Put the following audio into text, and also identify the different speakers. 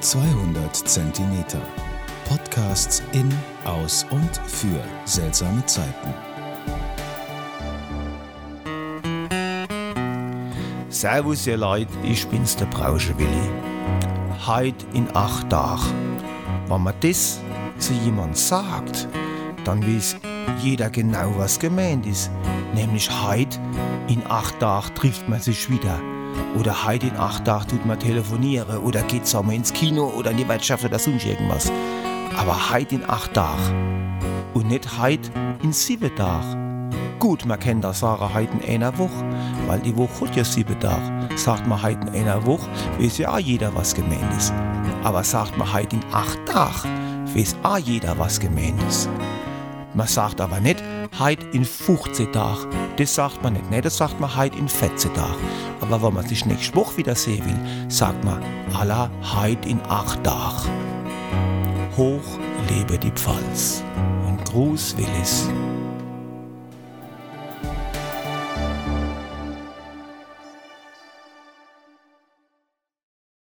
Speaker 1: 200 Zentimeter. Podcasts in, aus und für seltsame Zeiten.
Speaker 2: Servus ihr Leute, ich bin's der Brauschewilli. Heit in acht Tagen. Wenn man das zu jemand sagt, dann weiß jeder genau, was gemeint ist. Nämlich heit in acht Tagen trifft man sich wieder. Oder heute in acht Tagen tut man telefonieren oder geht zusammen ins Kino oder in die Wirtschaft oder sonst irgendwas. Aber heute in acht Tagen. Und nicht heute in sieben Tagen. Gut, man kann das sagen, heute in einer Woche, weil die Woche hat ja sieben Tage. Sagt man heute in einer Woche, weiß ja auch jeder, was gemeint ist. Aber sagt man heute in acht Tagen, weiß auch jeder, was gemeint ist. Man sagt aber nicht, heute in 15 Tagen. Das sagt man nicht. Nee, das sagt man heute in 14 Tagen. Aber wenn man sich nächste Woche wieder sehen will, sagt man Allah heute in 8 Tagen. Hoch lebe die Pfalz. Und Gruß Willis.